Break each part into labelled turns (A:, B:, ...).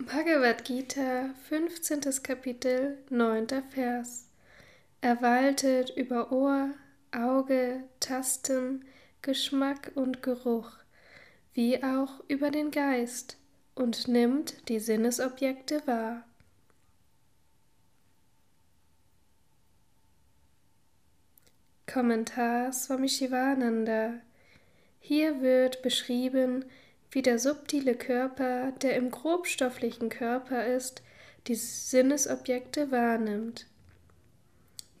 A: Bhagavad Gita, 15. Kapitel, 9. Vers. Er waltet über Ohr, Auge, Tasten, Geschmack und Geruch, wie auch über den Geist und nimmt die Sinnesobjekte wahr. Kommentar Swami Shivananda. Hier wird beschrieben, wie der subtile Körper, der im grobstofflichen Körper ist, die Sinnesobjekte wahrnimmt.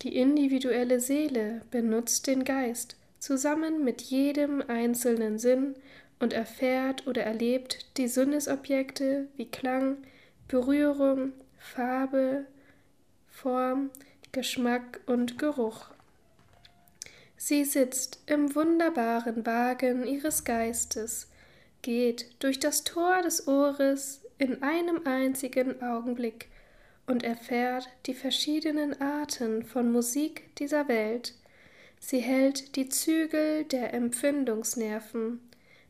A: Die individuelle Seele benutzt den Geist zusammen mit jedem einzelnen Sinn und erfährt oder erlebt die Sinnesobjekte wie Klang, Berührung, Farbe, Form, Geschmack und Geruch. Sie sitzt im wunderbaren Wagen ihres Geistes, geht durch das Tor des Ohres in einem einzigen Augenblick und erfährt die verschiedenen Arten von Musik dieser Welt. Sie hält die Zügel der Empfindungsnerven,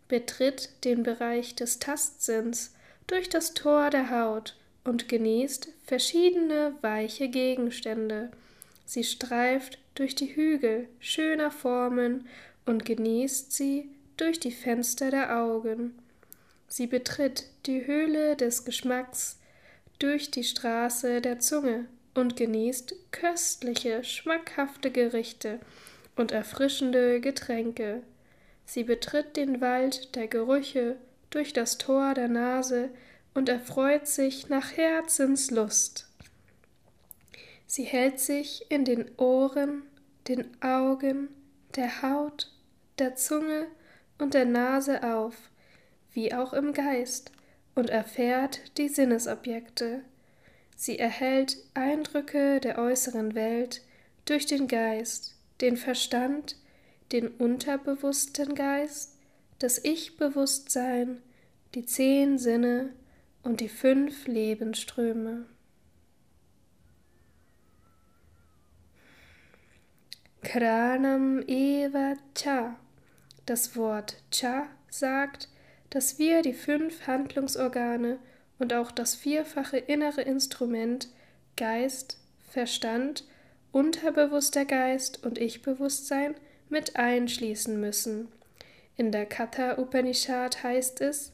A: betritt den Bereich des Tastsinns durch das Tor der Haut und genießt verschiedene weiche Gegenstände. Sie streift durch die Hügel schöner Formen und genießt sie durch die Fenster der Augen. Sie betritt die Höhle des Geschmacks durch die Straße der Zunge und genießt köstliche, schmackhafte Gerichte und erfrischende Getränke. Sie betritt den Wald der Gerüche durch das Tor der Nase und erfreut sich nach Herzenslust. Sie hält sich in den Ohren, den Augen, der Haut, der Zunge und der Nase auf, wie auch im Geist, und erfährt die Sinnesobjekte. Sie erhält Eindrücke der äußeren Welt durch den Geist, den Verstand, den unterbewussten Geist, das Ich-Bewusstsein, die zehn Sinne und die fünf Lebensströme. Kranam eva cha das Wort Cha sagt, dass wir die fünf Handlungsorgane und auch das vierfache innere Instrument Geist, Verstand, unterbewusster Geist und Ich-Bewusstsein mit einschließen müssen. In der Katha Upanishad heißt es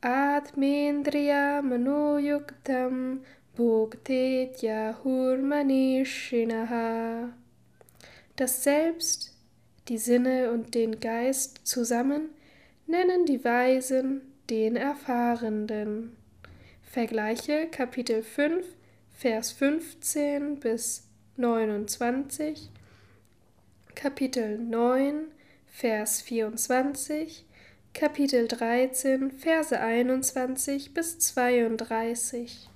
A: Atmendriya Manoyuktam Bhuktetya Hurmanishinaha. Das Selbst die Sinne und den Geist zusammen nennen die Weisen den Erfahrenden. Vergleiche Kapitel 5, Vers 15 bis 29, Kapitel 9, Vers 24, Kapitel 13, Verse 21 bis 32.